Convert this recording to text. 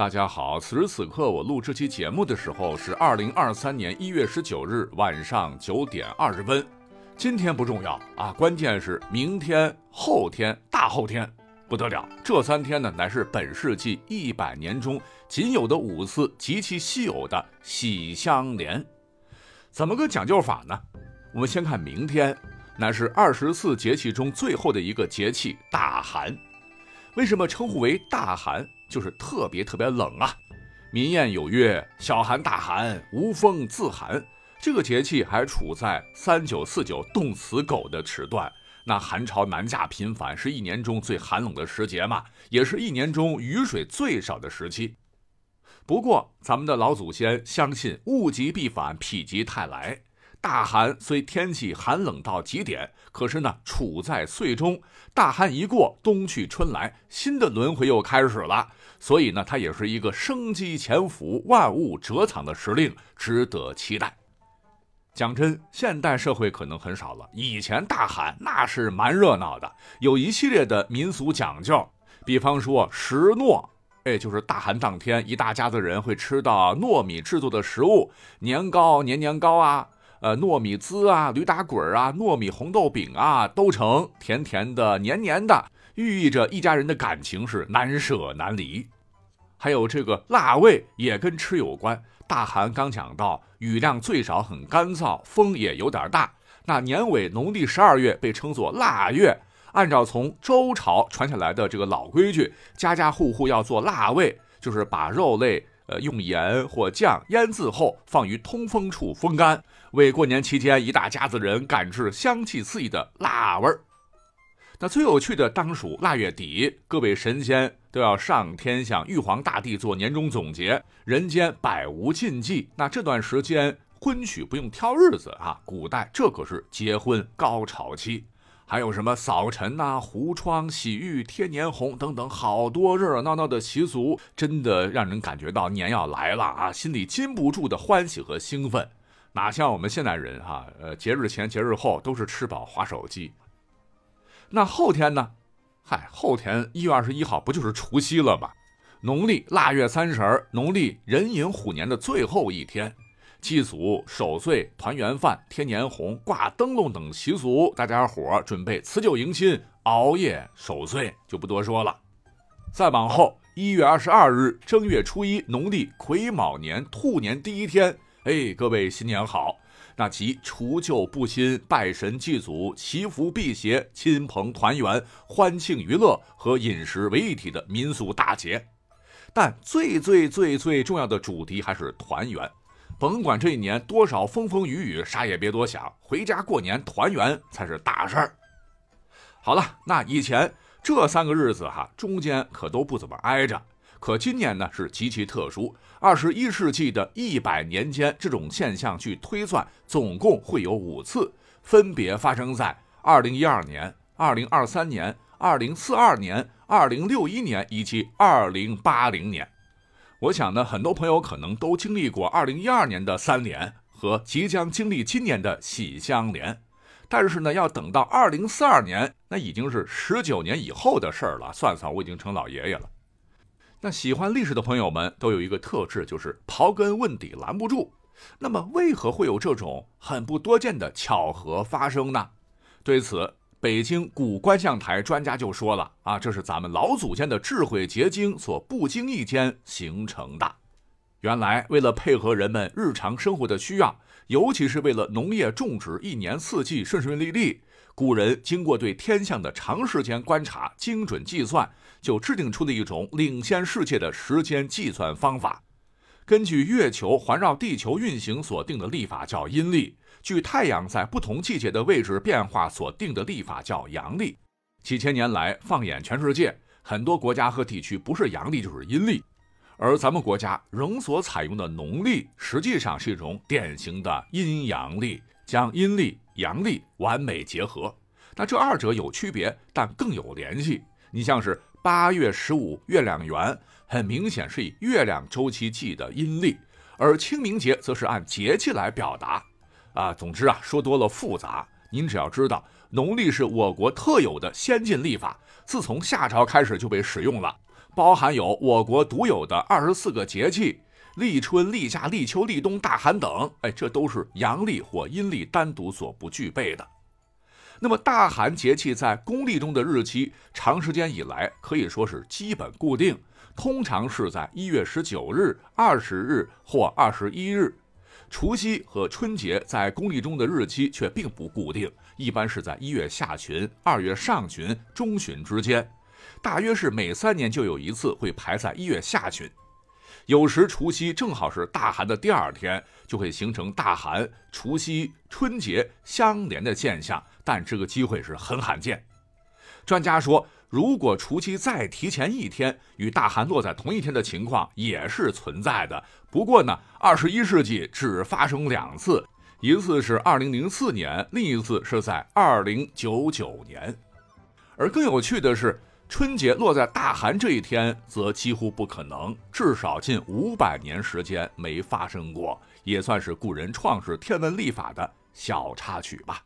大家好，此时此刻我录这期节目的时候是二零二三年一月十九日晚上九点二十分。今天不重要啊，关键是明天、后天、大后天不得了。这三天呢，乃是本世纪一百年中仅有的五次极其稀有的喜相连。怎么个讲究法呢？我们先看明天，乃是二十四节气中最后的一个节气大寒。为什么称呼为大寒？就是特别特别冷啊！民谚有曰：“小寒大寒，无风自寒。”这个节气还处在三九四九冻死狗的时段。那寒潮南下频繁，是一年中最寒冷的时节嘛，也是一年中雨水最少的时期。不过，咱们的老祖先相信物极必反，否极泰来。大寒虽天气寒冷到极点，可是呢，处在岁中，大寒一过，冬去春来，新的轮回又开始了。所以呢，它也是一个生机潜伏、万物蛰藏的时令，值得期待。讲真，现代社会可能很少了，以前大寒那是蛮热闹的，有一系列的民俗讲究，比方说食糯，哎，就是大寒当天，一大家子人会吃到糯米制作的食物，年糕、年年糕啊。呃，糯米糍啊，驴打滚啊，糯米红豆饼啊，都成甜甜的、黏黏的，寓意着一家人的感情是难舍难离。还有这个腊味也跟吃有关。大寒刚讲到，雨量最少，很干燥，风也有点大。那年尾农历十二月被称作腊月，按照从周朝传下来的这个老规矩，家家户户要做腊味，就是把肉类呃用盐或酱腌渍后，放于通风处风干。为过年期间一大家子人赶制香气四溢的腊味儿。那最有趣的当属腊月底，各位神仙都要上天向玉皇大帝做年终总结，人间百无禁忌。那这段时间婚娶不用挑日子啊，古代这可是结婚高潮期。还有什么扫尘呐、糊窗、洗浴、贴年红等等，好多热热闹闹的习俗，真的让人感觉到年要来了啊，心里禁不住的欢喜和兴奋。哪像我们现代人哈，呃，节日前、节日后都是吃饱划手机。那后天呢？嗨，后天一月二十一号不就是除夕了吗？农历腊月三十儿，农历壬寅虎年的最后一天，祭祖、守岁、团圆饭、贴年红、挂灯笼等习俗，大家伙准备辞旧迎新，熬夜守岁就不多说了。再往后，一月二十二日，正月初一，农历癸卯年兔年第一天。哎，各位新年好！那即除旧布新、拜神祭祖、祈福辟邪、亲朋团圆、欢庆娱乐和饮食为一体的民俗大节。但最最最最重要的主题还是团圆。甭管这一年多少风风雨雨，啥也别多想，回家过年团圆才是大事儿。好了，那以前这三个日子哈，中间可都不怎么挨着。可今年呢是极其特殊，二十一世纪的一百年间，这种现象据推算总共会有五次，分别发生在二零一二年、二零二三年、二零四二年、二零六一年以及二零八零年。我想呢，很多朋友可能都经历过二零一二年的三连和即将经历今年的喜相连，但是呢，要等到二零四二年，那已经是十九年以后的事儿了。算算，我已经成老爷爷了。那喜欢历史的朋友们都有一个特质，就是刨根问底拦不住。那么，为何会有这种很不多见的巧合发生呢？对此，北京古观象台专家就说了：“啊，这是咱们老祖先的智慧结晶所不经意间形成的。原来，为了配合人们日常生活的需要，尤其是为了农业种植一年四季顺顺利利。”古人经过对天象的长时间观察、精准计算，就制定出了一种领先世界的时间计算方法。根据月球环绕地球运行所定的历法叫阴历，据太阳在不同季节的位置变化所定的历法叫阳历。几千年来，放眼全世界，很多国家和地区不是阳历就是阴历，而咱们国家仍所采用的农历，实际上是一种典型的阴阳历，将阴历。阳历完美结合，那这二者有区别，但更有联系。你像是八月十五月亮圆，很明显是以月亮周期记的阴历，而清明节则是按节气来表达。啊，总之啊，说多了复杂。您只要知道，农历是我国特有的先进历法，自从夏朝开始就被使用了。包含有我国独有的二十四个节气，立春、立夏、立秋、立冬、大寒等。哎，这都是阳历或阴历单独所不具备的。那么，大寒节气在公历中的日期，长时间以来可以说是基本固定，通常是在一月十九日、二十日或二十一日。除夕和春节在公历中的日期却并不固定，一般是在一月下旬、二月上旬、中旬之间，大约是每三年就有一次会排在一月下旬。有时除夕正好是大寒的第二天，就会形成大寒、除夕、春节相连的现象，但这个机会是很罕见。专家说，如果除夕再提前一天，与大寒落在同一天的情况也是存在的。不过呢，二十一世纪只发生两次，一次是二零零四年，另一次是在二零九九年。而更有趣的是。春节落在大寒这一天，则几乎不可能，至少近五百年时间没发生过，也算是古人创世天文历法的小插曲吧。